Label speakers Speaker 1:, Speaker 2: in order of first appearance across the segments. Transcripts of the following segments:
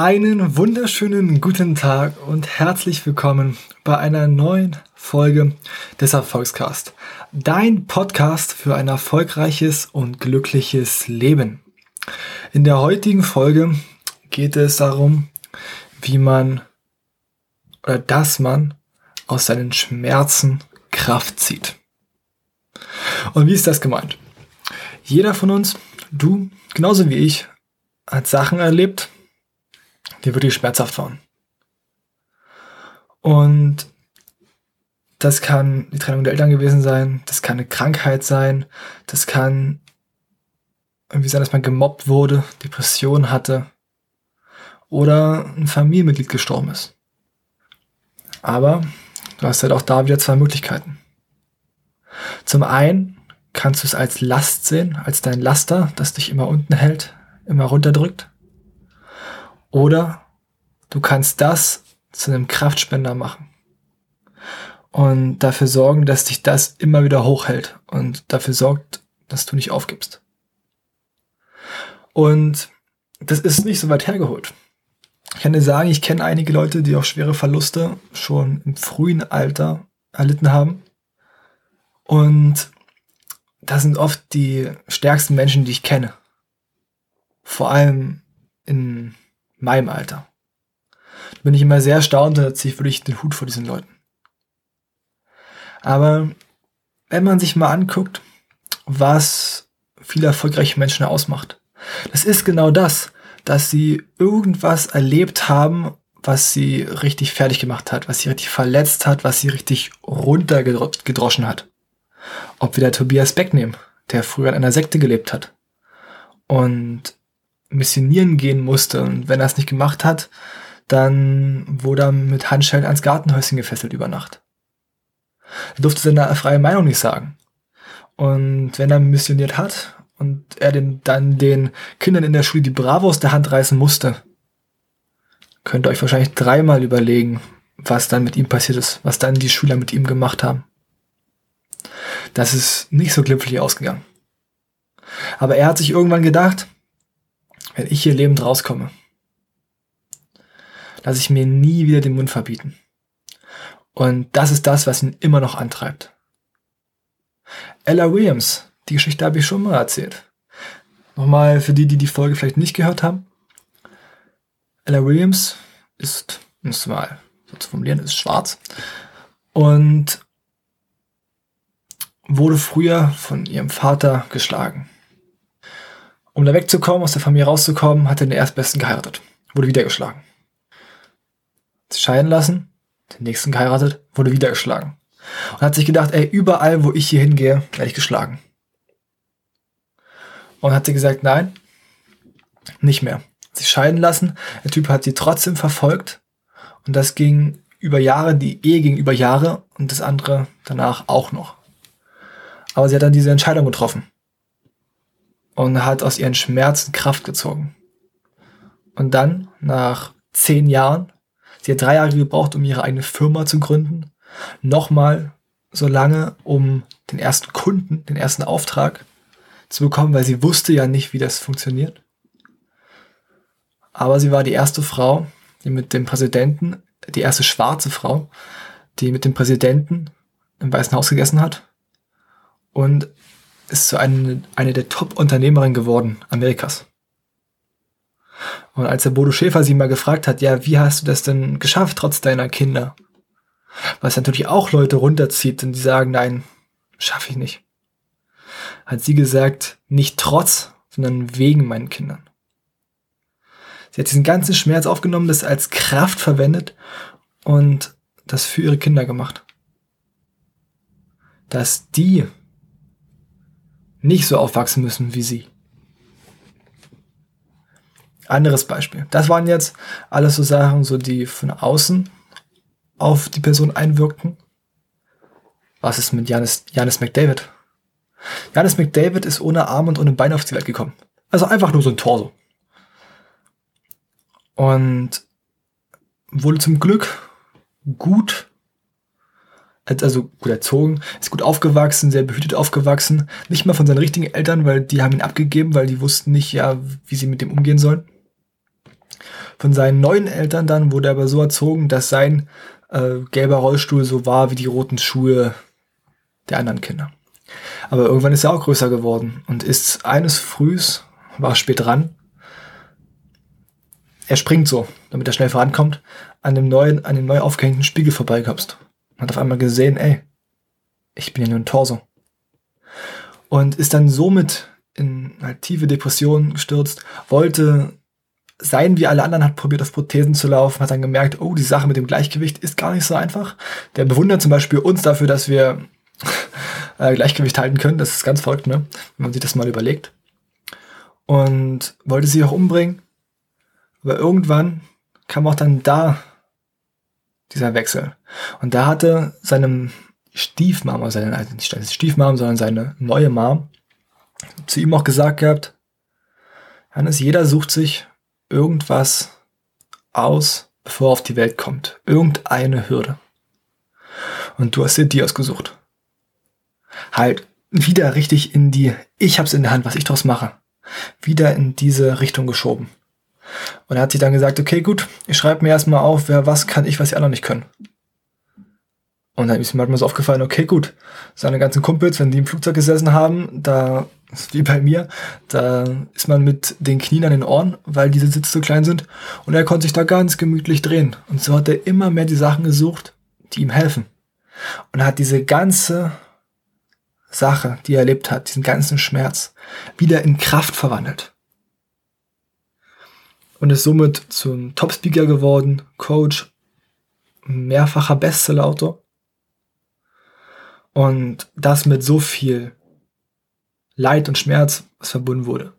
Speaker 1: Einen wunderschönen guten Tag und herzlich willkommen bei einer neuen Folge des Erfolgscast. Dein Podcast für ein erfolgreiches und glückliches Leben. In der heutigen Folge geht es darum, wie man oder dass man aus seinen Schmerzen Kraft zieht. Und wie ist das gemeint? Jeder von uns, du genauso wie ich, hat Sachen erlebt, die wirklich schmerzhaft waren. Und das kann die Trennung der Eltern gewesen sein, das kann eine Krankheit sein, das kann irgendwie sein, dass man gemobbt wurde, Depression hatte oder ein Familienmitglied gestorben ist. Aber du hast halt auch da wieder zwei Möglichkeiten. Zum einen kannst du es als Last sehen, als dein Laster, das dich immer unten hält, immer runterdrückt. Oder du kannst das zu einem Kraftspender machen und dafür sorgen, dass dich das immer wieder hochhält und dafür sorgt, dass du nicht aufgibst. Und das ist nicht so weit hergeholt. Ich kann dir sagen, ich kenne einige Leute, die auch schwere Verluste schon im frühen Alter erlitten haben. Und das sind oft die stärksten Menschen, die ich kenne. Vor allem in meinem Alter. Da bin ich immer sehr erstaunt da ziehe ich wirklich den Hut vor diesen Leuten. Aber wenn man sich mal anguckt, was viele erfolgreiche Menschen ausmacht, das ist genau das, dass sie irgendwas erlebt haben, was sie richtig fertig gemacht hat, was sie richtig verletzt hat, was sie richtig runtergedroschen hat. Ob wir da Tobias Beck nehmen, der früher in einer Sekte gelebt hat und missionieren gehen musste. Und wenn er es nicht gemacht hat, dann wurde er mit Handschellen ans Gartenhäuschen gefesselt über Nacht. Er durfte seine freie Meinung nicht sagen. Und wenn er missioniert hat und er den, dann den Kindern in der Schule die Bravo aus der Hand reißen musste, könnt ihr euch wahrscheinlich dreimal überlegen, was dann mit ihm passiert ist, was dann die Schüler mit ihm gemacht haben. Das ist nicht so glimpflich ausgegangen. Aber er hat sich irgendwann gedacht, wenn ich hier lebend rauskomme, lasse ich mir nie wieder den Mund verbieten. Und das ist das, was ihn immer noch antreibt. Ella Williams, die Geschichte habe ich schon mal erzählt. Nochmal für die, die die Folge vielleicht nicht gehört haben. Ella Williams ist, muss mal so zu formulieren, ist schwarz und wurde früher von ihrem Vater geschlagen. Um da wegzukommen, aus der Familie rauszukommen, hat er den Erstbesten geheiratet. Wurde wieder geschlagen. Sich scheiden lassen, den nächsten geheiratet, wurde wieder geschlagen. Und hat sich gedacht, ey, überall, wo ich hier hingehe, werde ich geschlagen. Und hat sie gesagt, nein, nicht mehr. Sich scheiden lassen. Der Typ hat sie trotzdem verfolgt. Und das ging über Jahre, die Ehe ging über Jahre und das andere danach auch noch. Aber sie hat dann diese Entscheidung getroffen und hat aus ihren Schmerzen Kraft gezogen. Und dann, nach zehn Jahren, sie hat drei Jahre gebraucht, um ihre eigene Firma zu gründen, nochmal so lange, um den ersten Kunden, den ersten Auftrag zu bekommen, weil sie wusste ja nicht, wie das funktioniert. Aber sie war die erste Frau, die mit dem Präsidenten, die erste schwarze Frau, die mit dem Präsidenten im Weißen Haus gegessen hat und ist so eine, eine der Top-Unternehmerinnen geworden Amerikas. Und als der Bodo Schäfer sie mal gefragt hat, ja, wie hast du das denn geschafft, trotz deiner Kinder? Was natürlich auch Leute runterzieht und die sagen, nein, schaffe ich nicht. Hat sie gesagt, nicht trotz, sondern wegen meinen Kindern. Sie hat diesen ganzen Schmerz aufgenommen, das als Kraft verwendet und das für ihre Kinder gemacht. Dass die nicht so aufwachsen müssen wie sie. Anderes Beispiel. Das waren jetzt alles so Sachen, so die von außen auf die Person einwirkten. Was ist mit Janis, Janis McDavid? Janis McDavid ist ohne Arm und ohne Bein auf die Welt gekommen. Also einfach nur so ein Torso. Und wurde zum Glück gut also gut erzogen, ist gut aufgewachsen, sehr behütet aufgewachsen. Nicht mal von seinen richtigen Eltern, weil die haben ihn abgegeben, weil die wussten nicht, ja, wie sie mit dem umgehen sollen. Von seinen neuen Eltern dann wurde er aber so erzogen, dass sein äh, gelber Rollstuhl so war wie die roten Schuhe der anderen Kinder. Aber irgendwann ist er auch größer geworden und ist eines Frühs, war spät dran, er springt so, damit er schnell vorankommt, an dem neuen, an dem neu aufgehängten Spiegel vorbeikommst. Hat auf einmal gesehen, ey, ich bin ja nur ein Torso. Und ist dann somit in eine tiefe Depression gestürzt, wollte sein wie alle anderen, hat probiert auf Prothesen zu laufen, hat dann gemerkt, oh, die Sache mit dem Gleichgewicht ist gar nicht so einfach. Der bewundert zum Beispiel uns dafür, dass wir äh, Gleichgewicht halten können. Das ist ganz verrückt, ne? wenn man sich das mal überlegt. Und wollte sie auch umbringen. Aber irgendwann kam auch dann da dieser Wechsel. Und da hatte seinem Stiefmama, also seine, also nicht seine Stiefmam, sondern seine neue Mom, zu ihm auch gesagt gehabt, Hannes, jeder sucht sich irgendwas aus, bevor er auf die Welt kommt. Irgendeine Hürde. Und du hast dir die ausgesucht. Halt wieder richtig in die, ich hab's in der Hand, was ich draus mache. Wieder in diese Richtung geschoben. Und er hat sich dann gesagt, okay, gut, ich schreibe mir erstmal auf, wer was kann ich, was die anderen nicht können. Und dann ist mir halt mal so aufgefallen, okay, gut, seine ganzen Kumpels, wenn die im Flugzeug gesessen haben, da wie bei mir, da ist man mit den Knien an den Ohren, weil diese Sitze so klein sind. Und er konnte sich da ganz gemütlich drehen. Und so hat er immer mehr die Sachen gesucht, die ihm helfen. Und er hat diese ganze Sache, die er erlebt hat, diesen ganzen Schmerz, wieder in Kraft verwandelt. Und ist somit zum Top-Speaker geworden, Coach, mehrfacher Bestsellerautor. Und das mit so viel Leid und Schmerz, was verbunden wurde.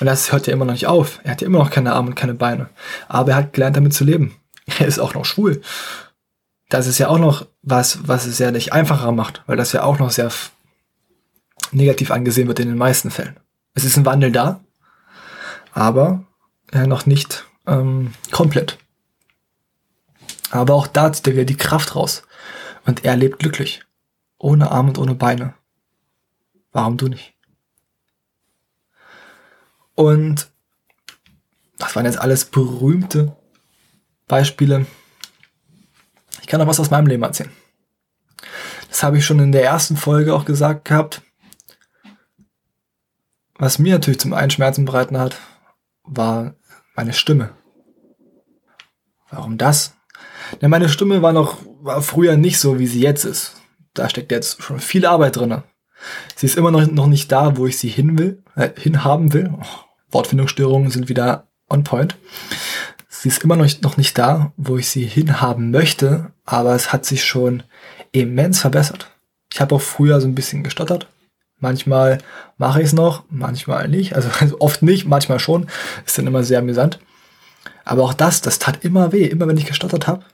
Speaker 1: Und das hört ja immer noch nicht auf. Er hat ja immer noch keine Arme und keine Beine. Aber er hat gelernt, damit zu leben. Er ist auch noch schwul. Das ist ja auch noch was, was es ja nicht einfacher macht, weil das ja auch noch sehr negativ angesehen wird in den meisten Fällen. Es ist ein Wandel da, aber äh, noch nicht ähm, komplett. Aber auch da zieht er wieder die Kraft raus. Und er lebt glücklich. Ohne Arme und ohne Beine. Warum du nicht? Und das waren jetzt alles berühmte Beispiele. Ich kann noch was aus meinem Leben erzählen. Das habe ich schon in der ersten Folge auch gesagt gehabt. Was mir natürlich zum einen Schmerzen bereiten hat, war meine Stimme. Warum das? Denn meine Stimme war noch war früher nicht so, wie sie jetzt ist. Da steckt jetzt schon viel Arbeit drin. Sie ist immer noch, noch nicht da, wo ich sie hin will, äh, hinhaben will. Oh, Wortfindungsstörungen sind wieder on point. Sie ist immer noch, noch nicht da, wo ich sie hinhaben möchte, aber es hat sich schon immens verbessert. Ich habe auch früher so ein bisschen gestottert. Manchmal mache ich es noch, manchmal nicht. Also, also oft nicht, manchmal schon. Ist dann immer sehr amüsant. Aber auch das, das tat immer weh, immer wenn ich gestottert habe.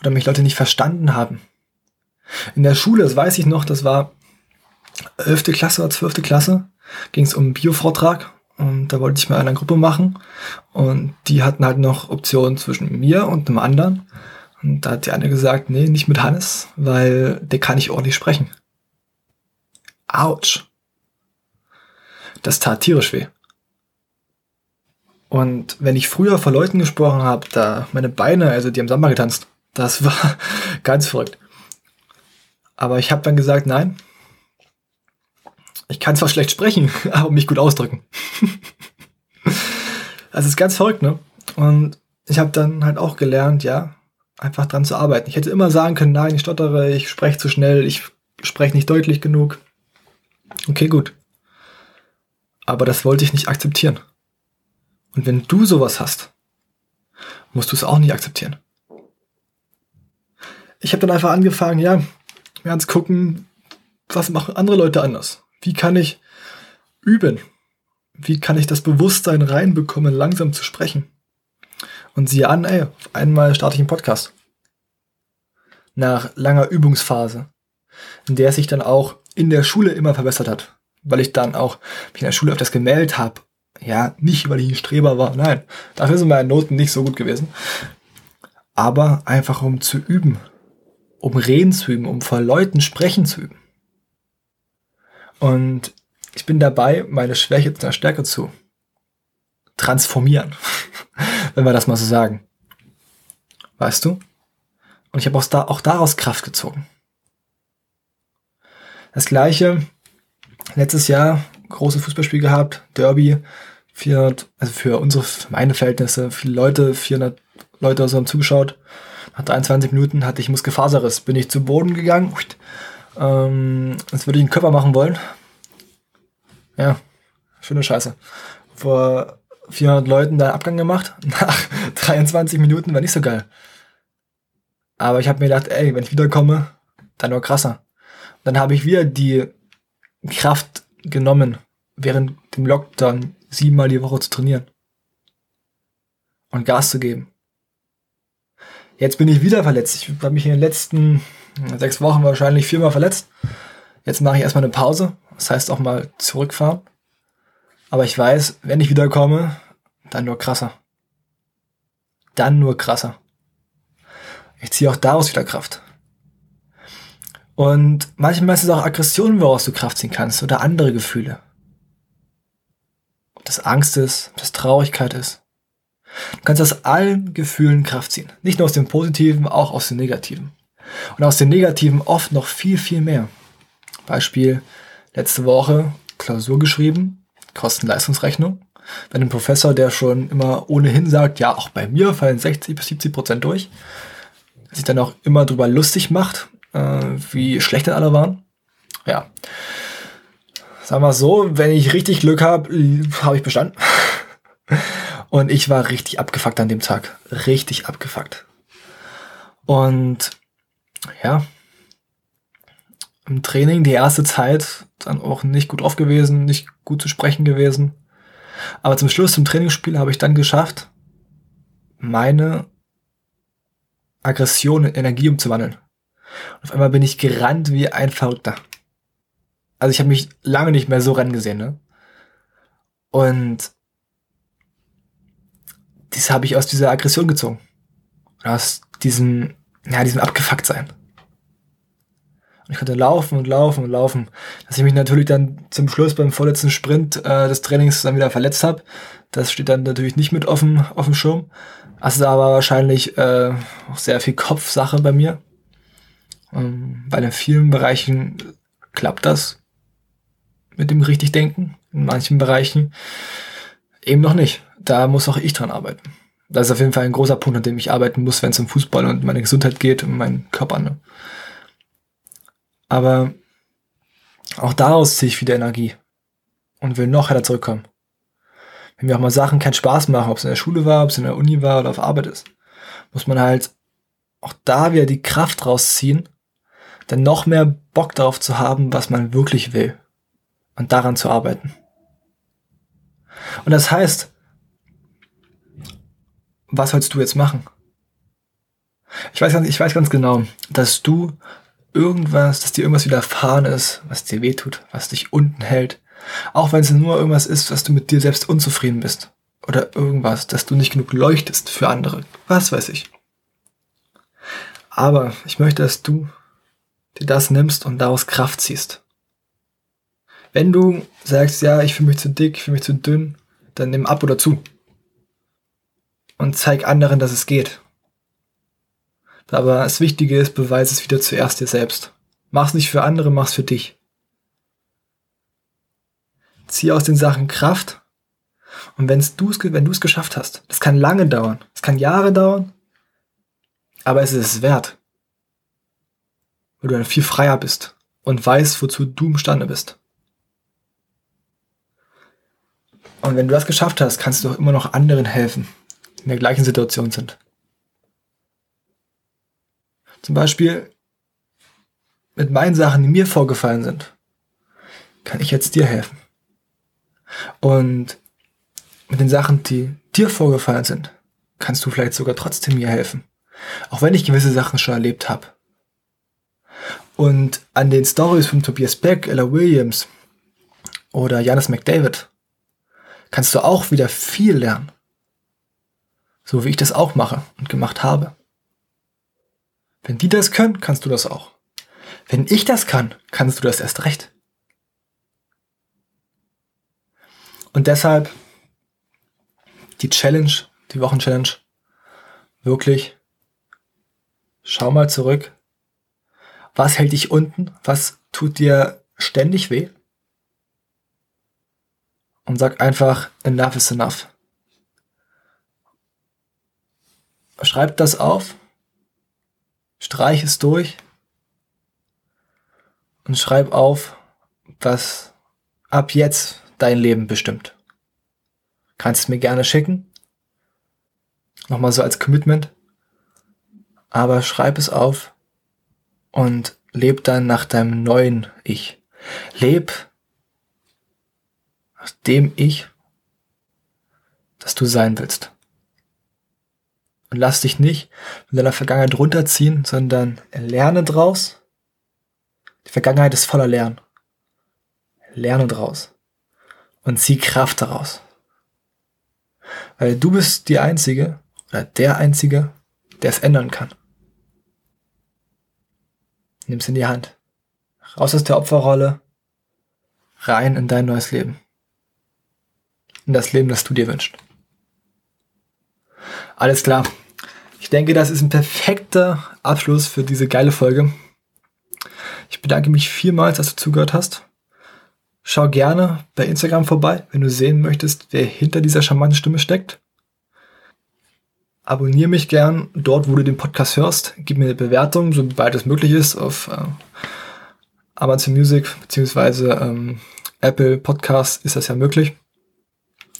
Speaker 1: Oder mich Leute nicht verstanden haben. In der Schule, das weiß ich noch, das war 11. Klasse oder 12. Klasse, ging es um einen Bio-Vortrag und da wollte ich mal eine Gruppe machen und die hatten halt noch Optionen zwischen mir und einem anderen. Und da hat die eine gesagt, nee, nicht mit Hannes, weil der kann nicht ordentlich sprechen. Autsch. Das tat tierisch weh. Und wenn ich früher vor Leuten gesprochen habe, da meine Beine, also die haben Samba getanzt, das war ganz verrückt. Aber ich habe dann gesagt, nein, ich kann zwar schlecht sprechen, aber mich gut ausdrücken. das ist ganz verrückt, ne? Und ich habe dann halt auch gelernt, ja, einfach dran zu arbeiten. Ich hätte immer sagen können, nein, ich stottere, ich spreche zu schnell, ich spreche nicht deutlich genug. Okay, gut. Aber das wollte ich nicht akzeptieren. Und wenn du sowas hast, musst du es auch nicht akzeptieren. Ich habe dann einfach angefangen, ja, mir anzugucken, was machen andere Leute anders? Wie kann ich üben? Wie kann ich das Bewusstsein reinbekommen, langsam zu sprechen? Und siehe an, ey, auf einmal starte ich einen Podcast. Nach langer Übungsphase, in der sich dann auch in der Schule immer verbessert hat. Weil ich dann auch mich in der Schule öfters gemeldet habe. Ja, nicht, weil ich ein Streber war, nein. Dafür sind meine Noten nicht so gut gewesen. Aber einfach um zu üben. Um reden zu üben, um vor Leuten sprechen zu üben. Und ich bin dabei, meine Schwäche zu einer Stärke zu transformieren. wenn wir das mal so sagen. Weißt du? Und ich habe auch, auch daraus Kraft gezogen. Das gleiche, letztes Jahr, große Fußballspiel gehabt, Derby, 400, also für unsere, meine Verhältnisse, viele Leute, 400 Leute so haben zugeschaut. Nach 23 Minuten hatte ich Muskelfaserriss, bin ich zu Boden gegangen, ähm, als würde ich einen Körper machen wollen. Ja, schöne Scheiße. Vor 400 Leuten da Abgang gemacht. Nach 23 Minuten war nicht so geil. Aber ich habe mir gedacht, ey, wenn ich wiederkomme, dann nur krasser. Dann habe ich wieder die Kraft genommen, während dem Lockdown siebenmal die Woche zu trainieren. Und Gas zu geben. Jetzt bin ich wieder verletzt. Ich habe mich in den letzten sechs Wochen wahrscheinlich viermal verletzt. Jetzt mache ich erstmal eine Pause. Das heißt auch mal zurückfahren. Aber ich weiß, wenn ich wiederkomme, dann nur krasser. Dann nur krasser. Ich ziehe auch daraus wieder Kraft. Und manchmal ist es auch Aggression, woraus du Kraft ziehen kannst oder andere Gefühle. Ob das Angst ist, ob das Traurigkeit ist. Du kannst aus allen Gefühlen Kraft ziehen. Nicht nur aus dem Positiven, auch aus dem Negativen. Und aus dem Negativen oft noch viel, viel mehr. Beispiel letzte Woche Klausur geschrieben, Kosten-Leistungsrechnung. Bei einem Professor, der schon immer ohnehin sagt, ja, auch bei mir fallen 60 bis 70 Prozent durch, sich dann auch immer drüber lustig macht, wie schlecht denn alle waren. Ja. Sagen wir so, wenn ich richtig Glück habe, habe ich bestanden. Und ich war richtig abgefuckt an dem Tag. Richtig abgefuckt. Und ja, im Training die erste Zeit dann auch nicht gut auf gewesen, nicht gut zu sprechen gewesen. Aber zum Schluss zum Trainingsspiel habe ich dann geschafft, meine Aggression in Energie umzuwandeln. Und auf einmal bin ich gerannt wie ein Verrückter. Also ich habe mich lange nicht mehr so rennen gesehen, ne? Und das habe ich aus dieser Aggression gezogen. Aus diesem, ja, diesem Abgefucktsein. Und ich konnte laufen und laufen und laufen. Dass ich mich natürlich dann zum Schluss beim vorletzten Sprint äh, des Trainings dann wieder verletzt habe. Das steht dann natürlich nicht mit dem, auf dem Schirm. Also da war wahrscheinlich äh, auch sehr viel Kopfsache bei mir. Ähm, weil in vielen Bereichen klappt das mit dem richtig denken. In manchen Bereichen eben noch nicht. Da muss auch ich dran arbeiten. Das ist auf jeden Fall ein großer Punkt, an dem ich arbeiten muss, wenn es um Fußball und meine Gesundheit geht und meinen Körper. Ne? Aber auch daraus ziehe ich wieder Energie und will noch härter zurückkommen. Wenn mir auch mal Sachen keinen Spaß machen, ob es in der Schule war, ob es in der Uni war oder auf Arbeit ist, muss man halt auch da wieder die Kraft rausziehen, dann noch mehr Bock darauf zu haben, was man wirklich will und daran zu arbeiten. Und das heißt, was sollst du jetzt machen? Ich weiß, ich weiß ganz genau, dass du irgendwas, dass dir irgendwas widerfahren ist, was dir wehtut, was dich unten hält. Auch wenn es nur irgendwas ist, was du mit dir selbst unzufrieden bist. Oder irgendwas, dass du nicht genug leuchtest für andere. Was weiß ich. Aber ich möchte, dass du dir das nimmst und daraus Kraft ziehst. Wenn du sagst, ja, ich fühle mich zu dick, ich fühle mich zu dünn, dann nimm ab oder zu. Und zeig anderen, dass es geht. Aber das Wichtige ist, beweise es wieder zuerst dir selbst. Mach's nicht für andere, mach's für dich. Zieh aus den Sachen Kraft. Und wenn's du's, wenn du es geschafft hast, das kann lange dauern, es kann Jahre dauern, aber es ist es wert. Weil du dann viel freier bist und weißt, wozu du imstande bist. Und wenn du das geschafft hast, kannst du auch immer noch anderen helfen, die in der gleichen Situation sind. Zum Beispiel mit meinen Sachen, die mir vorgefallen sind, kann ich jetzt dir helfen. Und mit den Sachen, die dir vorgefallen sind, kannst du vielleicht sogar trotzdem mir helfen. Auch wenn ich gewisse Sachen schon erlebt habe. Und an den Stories von Tobias Beck, Ella Williams oder Janis McDavid kannst du auch wieder viel lernen. So wie ich das auch mache und gemacht habe. Wenn die das können, kannst du das auch. Wenn ich das kann, kannst du das erst recht. Und deshalb die Challenge, die Wochenchallenge. Wirklich. Schau mal zurück. Was hält dich unten? Was tut dir ständig weh? Und sag einfach, enough is enough. Schreib das auf. Streich es durch. Und schreib auf, was ab jetzt dein Leben bestimmt. Kannst es mir gerne schicken. Nochmal so als Commitment. Aber schreib es auf und leb dann nach deinem neuen Ich. Leb nach dem Ich, das du sein willst. Und lass dich nicht mit deiner Vergangenheit runterziehen, sondern lerne draus. Die Vergangenheit ist voller Lernen. Lerne draus. Und zieh Kraft daraus. Weil du bist die Einzige oder der Einzige, der es ändern kann. Nimm's in die Hand. Raus aus der Opferrolle. Rein in dein neues Leben. In das Leben, das du dir wünschst. Alles klar. Ich denke, das ist ein perfekter Abschluss für diese geile Folge. Ich bedanke mich vielmals, dass du zugehört hast. Schau gerne bei Instagram vorbei, wenn du sehen möchtest, wer hinter dieser charmanten Stimme steckt. Abonniere mich gern dort, wo du den Podcast hörst. Gib mir eine Bewertung, sobald es möglich ist, auf äh, Amazon Music bzw. Ähm, Apple Podcast ist das ja möglich.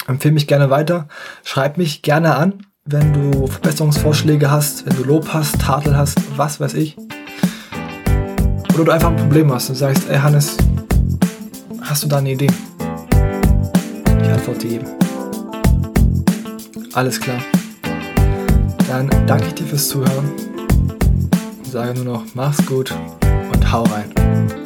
Speaker 1: Empfehle mich gerne weiter. Schreib mich gerne an, wenn du Verbesserungsvorschläge hast, wenn du Lob hast, Tadel hast, was weiß ich. Oder du einfach ein Problem hast und sagst, ey Hannes, hast du da eine Idee? Ich antworte jedem. Alles klar. Dann danke ich dir fürs Zuhören sage nur noch, mach's gut und hau rein.